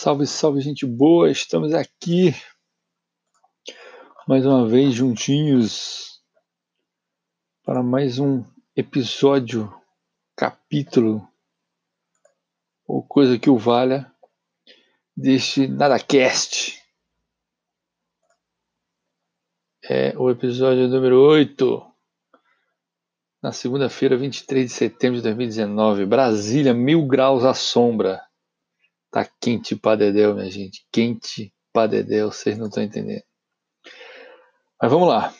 Salve, salve, gente boa! Estamos aqui mais uma vez juntinhos para mais um episódio, capítulo ou coisa que o valha deste NadaCast. É o episódio número 8, na segunda-feira, 23 de setembro de 2019, Brasília, mil graus à sombra. Tá quente pra dedéu, minha gente. Quente pra dedéu, vocês não estão entendendo. Mas vamos lá.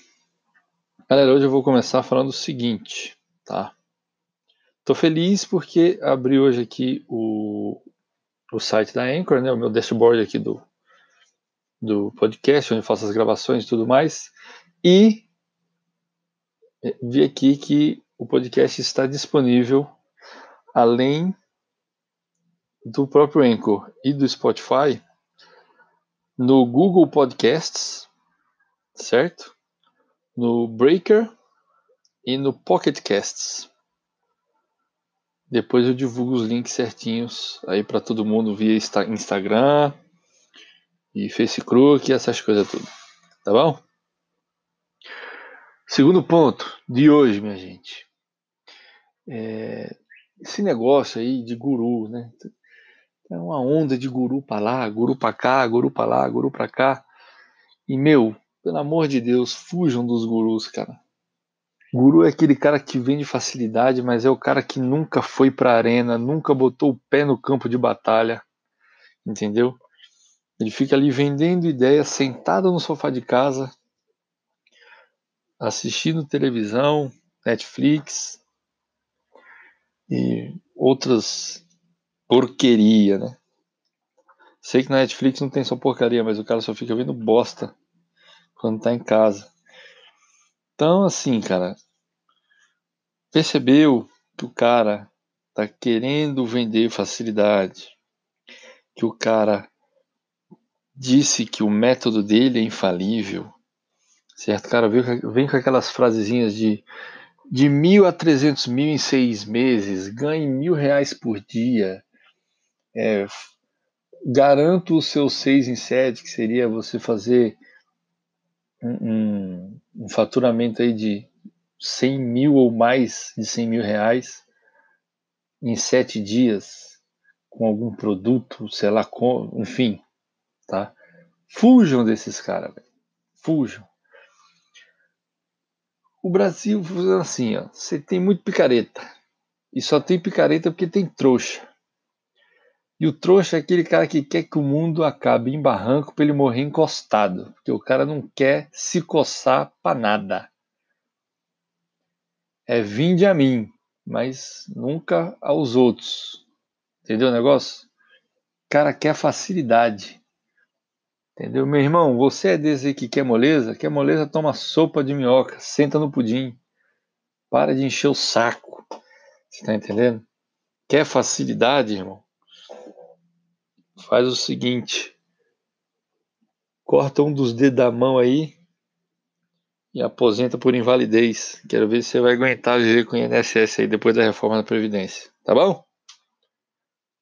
Galera, hoje eu vou começar falando o seguinte, tá? Tô feliz porque abri hoje aqui o, o site da Anchor, né? O meu dashboard aqui do, do podcast, onde faço as gravações e tudo mais. E vi aqui que o podcast está disponível além do próprio Anchor e do Spotify no Google Podcasts, certo? No Breaker e no Pocket Casts. Depois eu divulgo os links certinhos aí para todo mundo via Instagram e Facebook e essas coisas tudo. Tá bom? Segundo ponto de hoje, minha gente. É, esse negócio aí de guru, né? É uma onda de guru para lá, guru para cá, guru para lá, guru para cá. E meu, pelo amor de Deus, fujam dos gurus, cara. Guru é aquele cara que vem de facilidade, mas é o cara que nunca foi pra arena, nunca botou o pé no campo de batalha, entendeu? Ele fica ali vendendo ideias, sentado no sofá de casa, assistindo televisão, Netflix e outras porqueria, né? Sei que na Netflix não tem só porcaria, mas o cara só fica vendo bosta quando tá em casa. Então, assim, cara, percebeu que o cara tá querendo vender facilidade, que o cara disse que o método dele é infalível, certo? Cara, vem com aquelas frasezinhas de de mil a trezentos mil em seis meses, ganhe mil reais por dia, é, garanto os seus 6 em 7, que seria você fazer um, um, um, faturamento aí de 100 mil ou mais de 100 mil reais em 7 dias com algum produto, sei lá, com, enfim, tá? Fujam desses caras, fujam. O Brasil, assim, ó, você tem muito picareta. E só tem picareta porque tem trouxa. E o trouxa é aquele cara que quer que o mundo acabe em barranco para ele morrer encostado, porque o cara não quer se coçar para nada. É vinde a mim, mas nunca aos outros. Entendeu o negócio? O cara quer facilidade. Entendeu? Meu irmão, você é desse que quer moleza? Quer moleza, toma sopa de minhoca, senta no pudim. Para de encher o saco. Você tá entendendo? Quer facilidade, irmão? Faz o seguinte: corta um dos dedos da mão aí e aposenta por invalidez. Quero ver se você vai aguentar viver com o INSS aí depois da reforma da Previdência. Tá bom?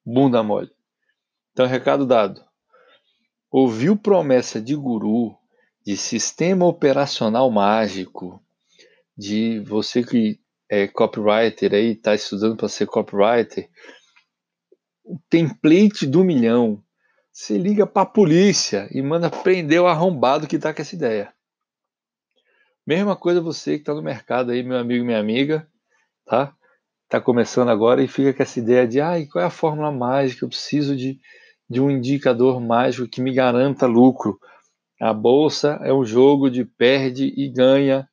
Bunda mole. Então, recado dado. Ouviu promessa de guru, de sistema operacional mágico, de você que é copywriter aí, está estudando para ser copywriter, o template do milhão. Você liga para a polícia e manda prender o arrombado que está com essa ideia. Mesma coisa você que está no mercado aí, meu amigo, minha amiga, tá? Está começando agora e fica com essa ideia de, ai, qual é a fórmula mágica? Eu preciso de, de um indicador mágico que me garanta lucro. A bolsa é um jogo de perde e ganha,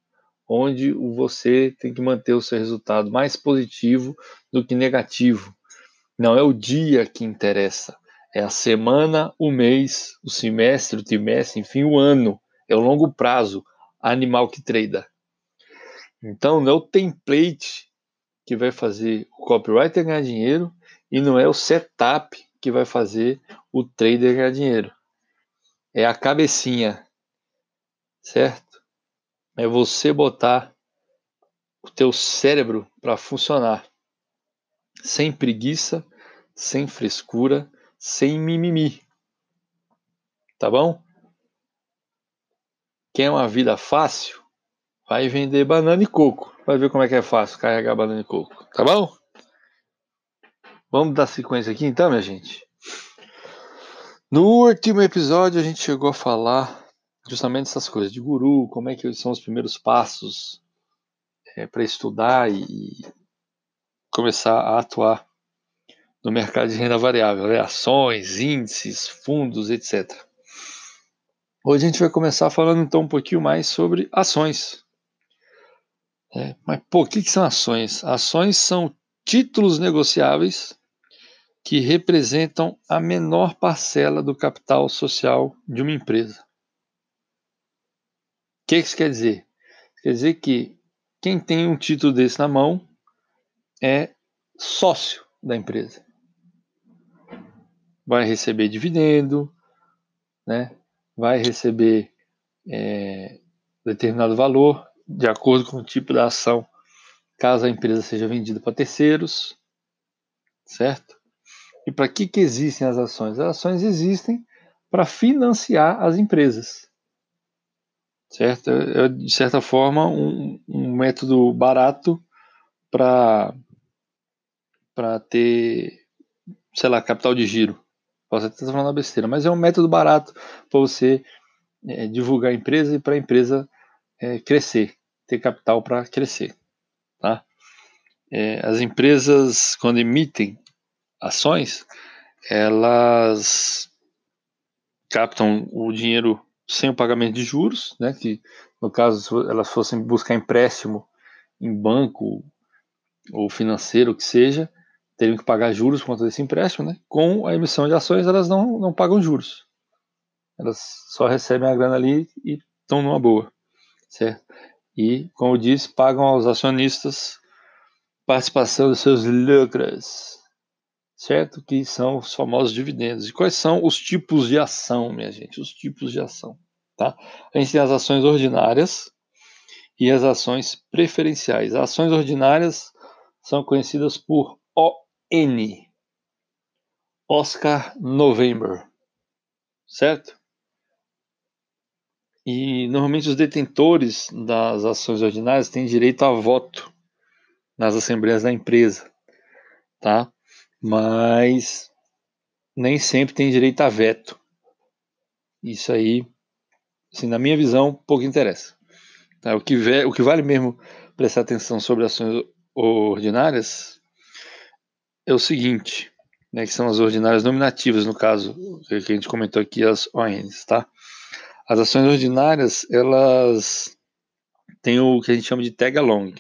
onde você tem que manter o seu resultado mais positivo do que negativo. Não é o dia que interessa, é a semana, o mês, o semestre, o trimestre, enfim, o ano. É o longo prazo, animal que trada. Então, não é o template que vai fazer o copywriter ganhar dinheiro e não é o setup que vai fazer o trader ganhar dinheiro. É a cabecinha, certo? É você botar o teu cérebro para funcionar sem preguiça, sem frescura, sem mimimi. Tá bom? Quer uma vida fácil? Vai vender banana e coco. Vai ver como é que é fácil carregar banana e coco. Tá bom? Vamos dar sequência aqui então, minha gente. No último episódio a gente chegou a falar justamente essas coisas de guru, como é que são os primeiros passos é, para estudar e começar a atuar no mercado de renda variável, né? ações, índices, fundos, etc. Hoje a gente vai começar falando então um pouquinho mais sobre ações. É, mas, pô, o que, que são ações? Ações são títulos negociáveis que representam a menor parcela do capital social de uma empresa. O que isso quer dizer? Quer dizer que quem tem um título desse na mão é sócio da empresa. Vai receber dividendo, né? vai receber é, determinado valor de acordo com o tipo da ação, caso a empresa seja vendida para terceiros, certo? E para que, que existem as ações? As ações existem para financiar as empresas, certo? É, é de certa forma, um, um método barato para para ter, sei lá, capital de giro. Posso até estar falando besteira, mas é um método barato para você é, divulgar a empresa e para a empresa é, crescer, ter capital para crescer. Tá? É, as empresas, quando emitem ações, elas captam o dinheiro sem o pagamento de juros, né, que no caso elas fossem buscar empréstimo em banco ou financeiro que seja, teriam que pagar juros por conta desse empréstimo, né? Com a emissão de ações elas não, não pagam juros, elas só recebem a grana ali e estão numa boa, certo? E como eu disse, pagam aos acionistas participação dos seus lucros, certo? Que são os famosos dividendos. E quais são os tipos de ação, minha gente? Os tipos de ação, tá? A gente tem as ações ordinárias e as ações preferenciais. As ações ordinárias são conhecidas por ON, Oscar November, certo? E normalmente os detentores das ações ordinárias têm direito a voto nas assembleias da empresa, tá? mas nem sempre tem direito a veto. Isso aí, assim, na minha visão, pouco interessa. Tá? O, que o que vale mesmo prestar atenção sobre ações ordinárias é o seguinte, né, que são as ordinárias nominativas, no caso, que a gente comentou aqui, as ONs, tá? As ações ordinárias, elas têm o que a gente chama de tag along,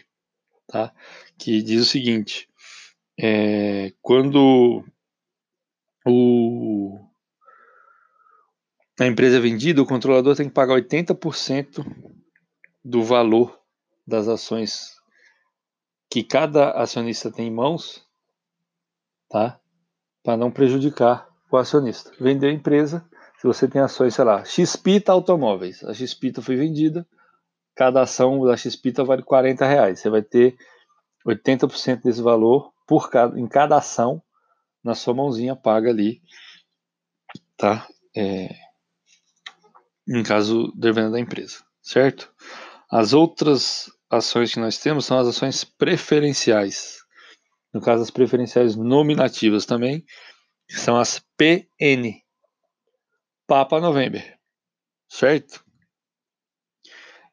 tá? Que diz o seguinte, é, quando o, a empresa é vendida, o controlador tem que pagar 80% do valor das ações que cada acionista tem em mãos, tá? Para não prejudicar o acionista. Vender a empresa, se você tem ações, sei lá, Xpita Automóveis, a Xpita foi vendida, cada ação da Xpita vale 40 reais. Você vai ter 80% desse valor por cada, em cada ação na sua mãozinha paga ali, tá? É, em caso de venda da empresa, certo? As outras ações que nós temos são as ações preferenciais. No caso, as preferenciais nominativas também, são as PN, Papa November, certo?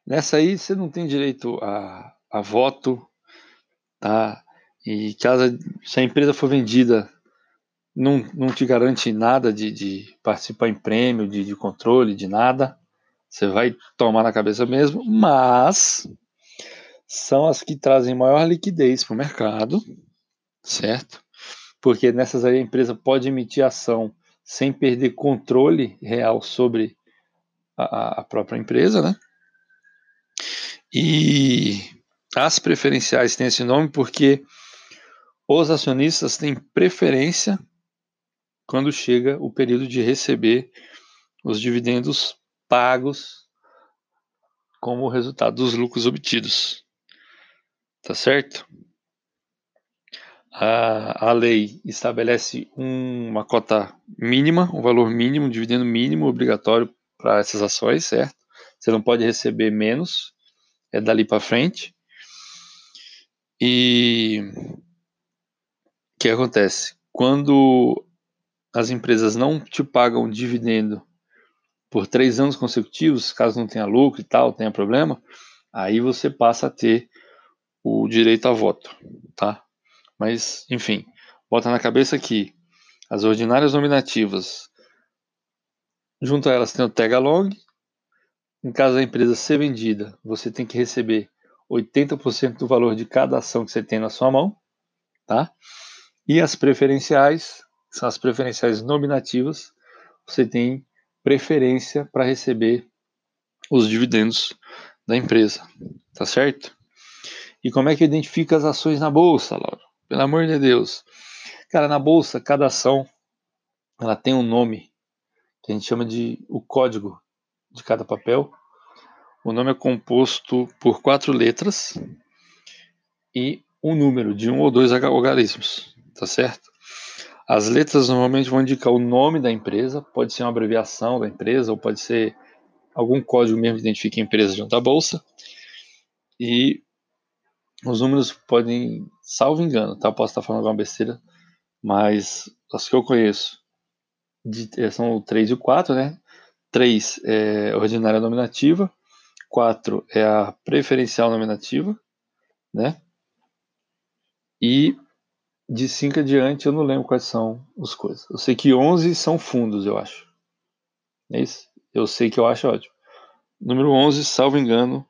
Nessa aí você não tem direito a, a voto, tá? E caso se a empresa for vendida, não, não te garante nada de, de participar em prêmio, de, de controle, de nada. Você vai tomar na cabeça mesmo, mas são as que trazem maior liquidez para o mercado, certo? Porque nessas aí a empresa pode emitir ação sem perder controle real sobre a, a própria empresa, né? E as preferenciais têm esse nome porque os acionistas têm preferência quando chega o período de receber os dividendos pagos como resultado dos lucros obtidos. Tá certo? A, a lei estabelece um, uma cota mínima, um valor mínimo, um dividendo mínimo obrigatório para essas ações, certo? Você não pode receber menos, é dali para frente. E o que acontece? Quando as empresas não te pagam dividendo por três anos consecutivos, caso não tenha lucro e tal, tenha problema, aí você passa a ter o direito a voto, tá? Mas, enfim, bota na cabeça que as ordinárias nominativas, junto a elas tem o tag along. Em caso da empresa ser vendida, você tem que receber 80% do valor de cada ação que você tem na sua mão, tá? E as preferenciais, são as preferenciais nominativas, você tem preferência para receber os dividendos da empresa, tá certo? E como é que identifica as ações na bolsa, Laura? Pelo amor de Deus. Cara, na bolsa, cada ação ela tem um nome que a gente chama de o código de cada papel. O nome é composto por quatro letras e um número de um ou dois algarismos, tá certo? As letras normalmente vão indicar o nome da empresa, pode ser uma abreviação da empresa ou pode ser algum código mesmo que identifique a empresa junto à bolsa. E os números podem, salvo engano, tá? Posso estar falando alguma besteira, mas as que eu conheço de, eh, são o 3 e o 4, né? 3 é ordinária nominativa, 4 é a preferencial nominativa, né? E de 5 adiante eu não lembro quais são os coisas. Eu sei que 11 são fundos, eu acho. É isso? Eu sei que eu acho ótimo. Número 11, salvo engano,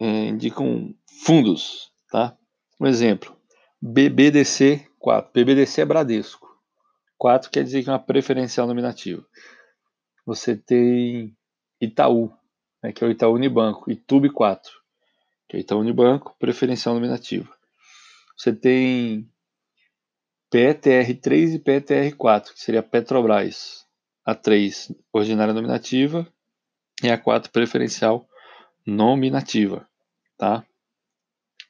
é, indicam fundos, tá? Um exemplo, BBDC 4. BBDC é Bradesco. 4 quer dizer que é uma preferencial nominativa. Você tem Itaú, né, que é o Itaú Unibanco, e TUB 4, que é o Itaú Unibanco, preferencial nominativa. Você tem PETR 3 e PETR 4, que seria Petrobras. A 3, ordinária nominativa, e a 4, preferencial nominativa, tá?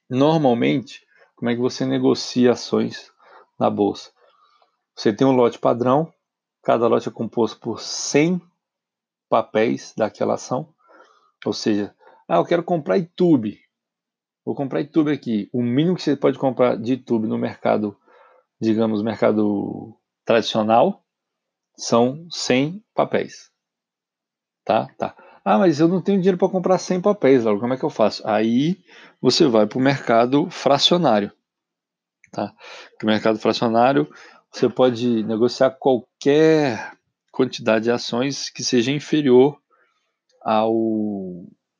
Normalmente, como é que você negocia ações na bolsa? Você tem um lote padrão, cada lote é composto por 100 papéis daquela ação, ou seja, ah, eu quero comprar YouTube. Vou comprar YouTube aqui. O mínimo que você pode comprar de YouTube no mercado, digamos, mercado tradicional, são 100 papéis. Tá? Tá. Ah, mas eu não tenho dinheiro para comprar 100 papéis, Laura, como é que eu faço? Aí você vai para o mercado fracionário. Tá? o mercado fracionário você pode negociar qualquer quantidade de ações que seja inferior ao,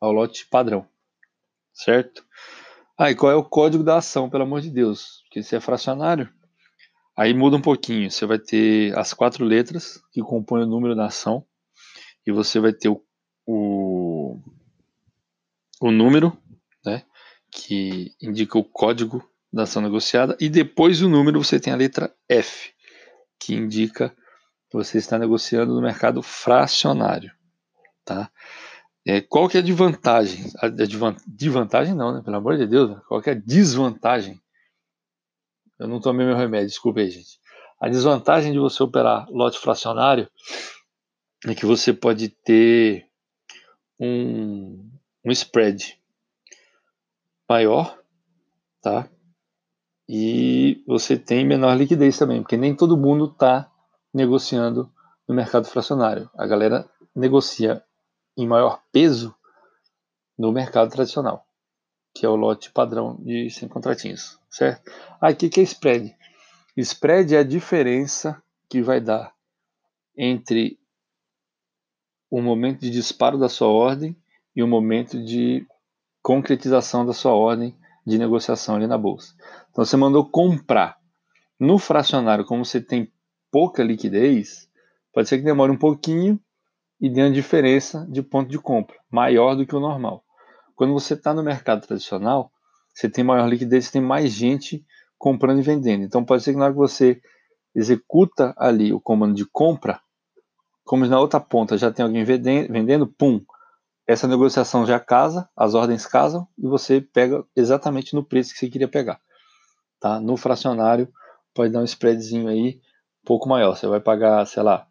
ao lote padrão, certo? Ah, qual é o código da ação, pelo amor de Deus? Porque se é fracionário, aí muda um pouquinho. Você vai ter as quatro letras que compõem o número da ação e você vai ter o o, o número, né, que indica o código da ação negociada, e depois do número você tem a letra F, que indica que você está negociando no mercado fracionário. Tá? É, qual que é a desvantagem? A de vantagem não, né? Pelo amor de Deus, né? qual que é a desvantagem? Eu não tomei meu remédio, desculpe aí, gente. A desvantagem de você operar lote fracionário é que você pode ter um, um spread maior, tá? E você tem menor liquidez também, porque nem todo mundo está negociando no mercado fracionário. A galera negocia em maior peso no mercado tradicional, que é o lote padrão de 100 contratinhos, certo? Aqui que é spread. Spread é a diferença que vai dar entre o momento de disparo da sua ordem e o momento de concretização da sua ordem de negociação ali na bolsa. Então você mandou comprar. No fracionário, como você tem pouca liquidez, pode ser que demore um pouquinho e dê uma diferença de ponto de compra maior do que o normal. Quando você está no mercado tradicional, você tem maior liquidez, você tem mais gente comprando e vendendo. Então pode ser que na hora que você executa ali o comando de compra, como na outra ponta já tem alguém vendendo, pum, essa negociação já casa, as ordens casam e você pega exatamente no preço que você queria pegar. tá? No fracionário pode dar um spreadzinho aí um pouco maior. Você vai pagar, sei lá,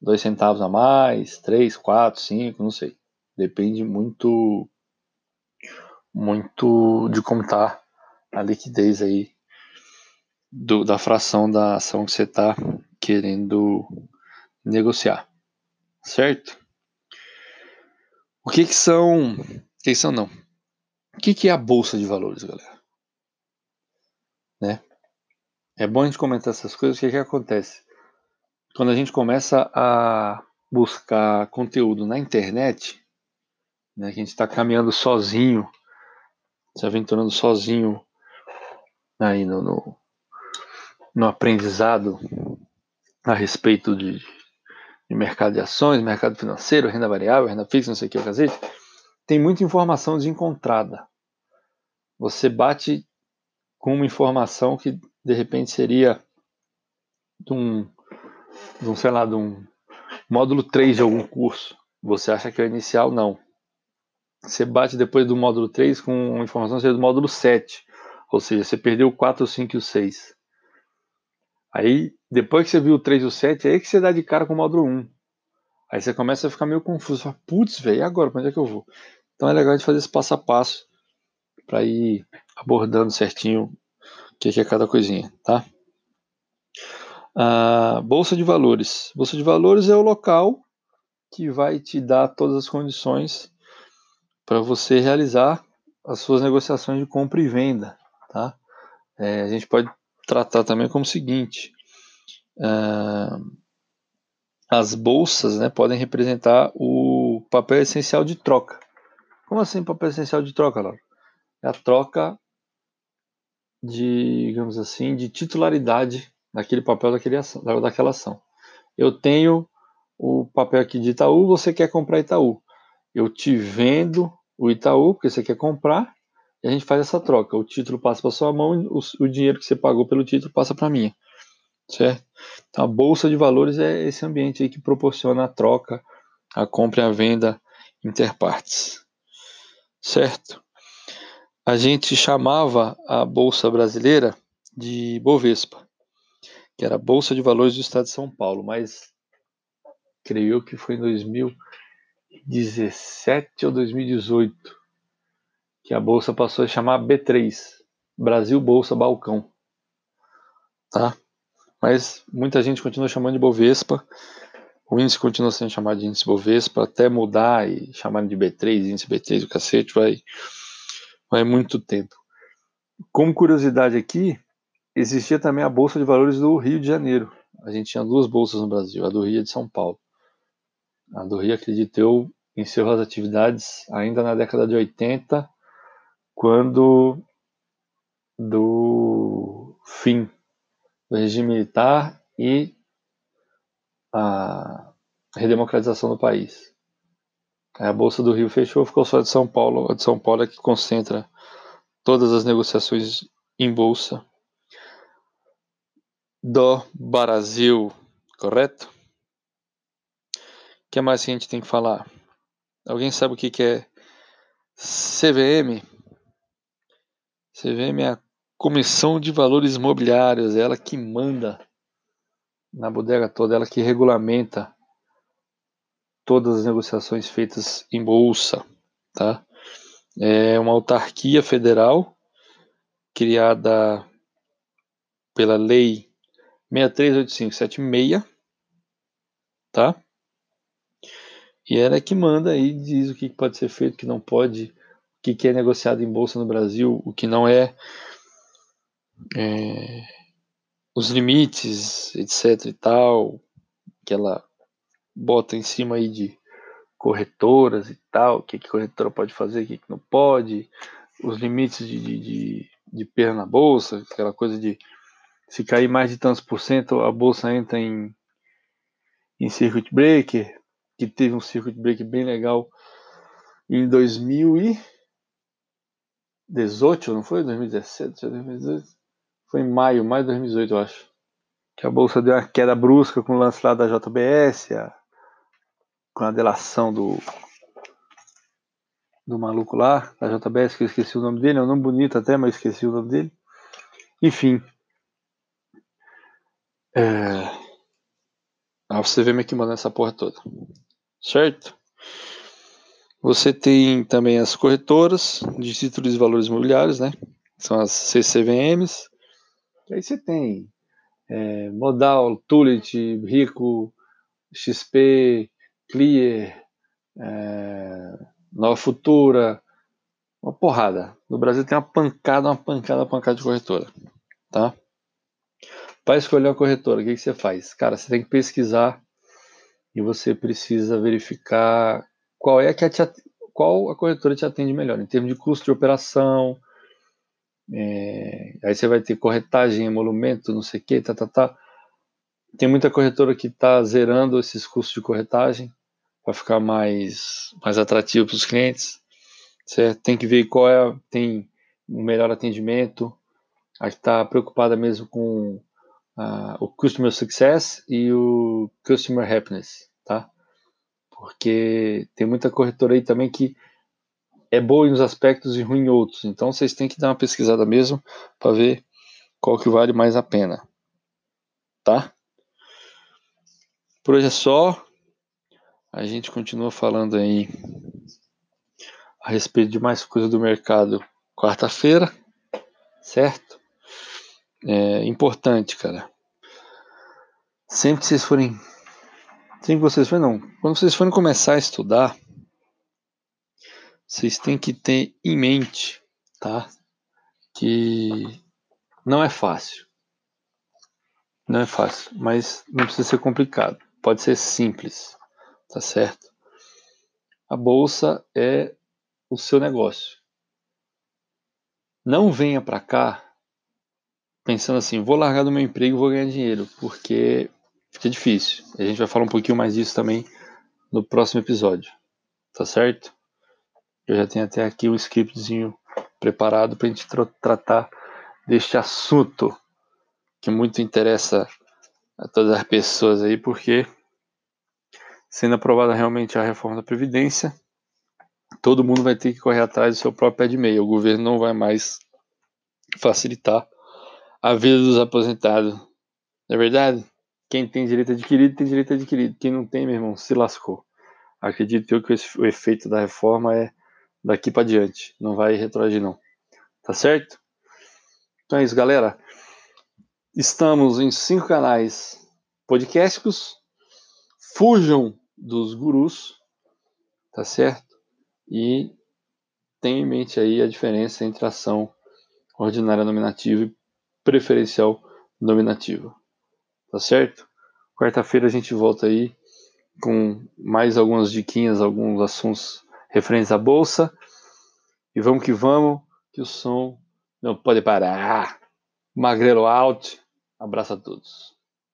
dois centavos a mais, três, quatro, cinco, não sei. Depende muito, muito de como tá a liquidez aí do, da fração da ação que você está querendo negociar, certo? O que, que são? Que são não? O que, que é a bolsa de valores, galera? Né? É bom a gente comentar essas coisas. O que, que acontece? Quando a gente começa a buscar conteúdo na internet, né, que a gente está caminhando sozinho, se aventurando sozinho aí no, no, no aprendizado a respeito de, de, mercado de ações, mercado financeiro, renda variável, renda fixa, não sei o que, o cacete, tem muita informação desencontrada. Você bate com uma informação que de repente seria de um, de um sei lá, de um módulo 3 de algum curso. Você acha que é o inicial? Não. Você bate depois do módulo 3 com uma informação que seria do módulo 7. Ou seja, você perdeu o 4, o 5 e o 6. Aí, depois que você viu o 3 e o 7, é aí que você dá de cara com o módulo 1. Aí você começa a ficar meio confuso. Fala, putz, velho, e agora? Pra onde é que eu vou? Então é legal a gente fazer esse passo a passo para ir abordando certinho o que é cada coisinha, tá? A Bolsa de Valores. Bolsa de Valores é o local que vai te dar todas as condições para você realizar as suas negociações de compra e venda, tá? É, a gente pode tratar também como o seguinte: uh, as bolsas né, podem representar o papel essencial de troca. Como assim papel essencial de troca, Laura? É a troca de, digamos assim, de titularidade daquele papel daquele ação, daquela ação. Eu tenho o papel aqui de Itaú, você quer comprar Itaú. Eu te vendo o Itaú, porque você quer comprar, a gente faz essa troca. O título passa para sua mão, o, o dinheiro que você pagou pelo título passa para mim, certo? Então a bolsa de valores é esse ambiente aí que proporciona a troca, a compra e a venda interpartes, certo? A gente chamava a bolsa brasileira de Bovespa, que era a bolsa de valores do Estado de São Paulo, mas creio que foi em 2017 ou 2018 que a bolsa passou a chamar B3, Brasil Bolsa Balcão. Tá? Mas muita gente continua chamando de Bovespa. O índice continua sendo chamado de índice Bovespa, até mudar e chamar de B3, índice B3, o cacete, vai, vai muito tempo. Como curiosidade aqui, existia também a Bolsa de Valores do Rio de Janeiro. A gente tinha duas bolsas no Brasil, a do Rio e a de São Paulo. A do Rio, acredito eu, encerrou as atividades ainda na década de 80 quando do fim do regime militar e a redemocratização do país. A Bolsa do Rio fechou, ficou só de São Paulo. A de São Paulo é que concentra todas as negociações em bolsa do Brasil, correto? O que mais que a gente tem que falar? Alguém sabe o que é CVM? CVM é a Comissão de Valores Imobiliários, é ela que manda na bodega toda, ela que regulamenta todas as negociações feitas em bolsa, tá? É uma autarquia federal criada pela lei 638576, tá? E ela é que manda aí, diz o que pode ser feito, o que não pode, que, que é negociado em bolsa no Brasil, o que não é, é os limites, etc e tal, que ela bota em cima aí de corretoras e tal, o que, que corretora pode fazer, o que, que não pode, os limites de, de, de, de na bolsa, aquela coisa de se cair mais de tantos por cento, a bolsa entra em, em circuit breaker, que teve um circuit breaker bem legal em 2000 e 2018, não foi? 2017, 2018? Foi em maio, maio de 2018, eu acho. Que a bolsa deu uma queda brusca com o lance lá da JBS, a, com a delação do do maluco lá, da JBS, que eu esqueci o nome dele, é um nome bonito até, mas esqueci o nome dele. Enfim. É... Você vê me que mandando essa porra toda. Certo? Você tem também as corretoras de títulos de valores imobiliários, né? São as CCVMs. E aí você tem é, Modal, Tulit, Rico, XP, Clear, é, Nova Futura, uma porrada. No Brasil tem uma pancada, uma pancada, uma pancada de corretora, tá? Para escolher uma corretora, o que, que você faz? Cara, você tem que pesquisar e você precisa verificar qual é a te, qual a corretora te atende melhor em termos de custo de operação. É, aí você vai ter corretagem, emolumento, não sei o que, tá, tá, tá. Tem muita corretora que está zerando esses custos de corretagem para ficar mais, mais atrativo para os clientes. Certo? Tem que ver qual é tem o melhor atendimento. A que está preocupada mesmo com uh, o Customer Success e o Customer Happiness, tá? Porque tem muita corretora aí também que é boa em uns aspectos e ruim em outros. Então vocês têm que dar uma pesquisada mesmo para ver qual que vale mais a pena, tá? Por hoje é só. A gente continua falando aí a respeito de mais coisa do mercado quarta-feira, certo? É importante, cara. Sempre que vocês forem. Sempre que vocês não. Quando vocês forem começar a estudar, vocês têm que ter em mente, tá? Que não é fácil. Não é fácil, mas não precisa ser complicado. Pode ser simples, tá certo? A bolsa é o seu negócio. Não venha para cá pensando assim, vou largar do meu emprego e vou ganhar dinheiro, porque fica difícil. A gente vai falar um pouquinho mais disso também no próximo episódio, tá certo? Eu já tenho até aqui um scriptzinho preparado para a gente tra tratar deste assunto que muito interessa a todas as pessoas aí, porque sendo aprovada realmente a reforma da Previdência, todo mundo vai ter que correr atrás do seu próprio pé de meia. O governo não vai mais facilitar a vida dos aposentados. Não é verdade? Quem tem direito adquirido, tem direito adquirido. Quem não tem, meu irmão, se lascou. Acredito eu que o efeito da reforma é daqui para diante. Não vai retroagir, não. Tá certo? Então é isso, galera. Estamos em cinco canais podcasticos. Fujam dos gurus. Tá certo? E tenha em mente aí a diferença entre ação ordinária nominativa e preferencial nominativa. Tá certo? Quarta-feira a gente volta aí com mais algumas diquinhas, alguns assuntos referentes à bolsa. E vamos que vamos, que o som não pode parar. Magrelo out. Abraço a todos.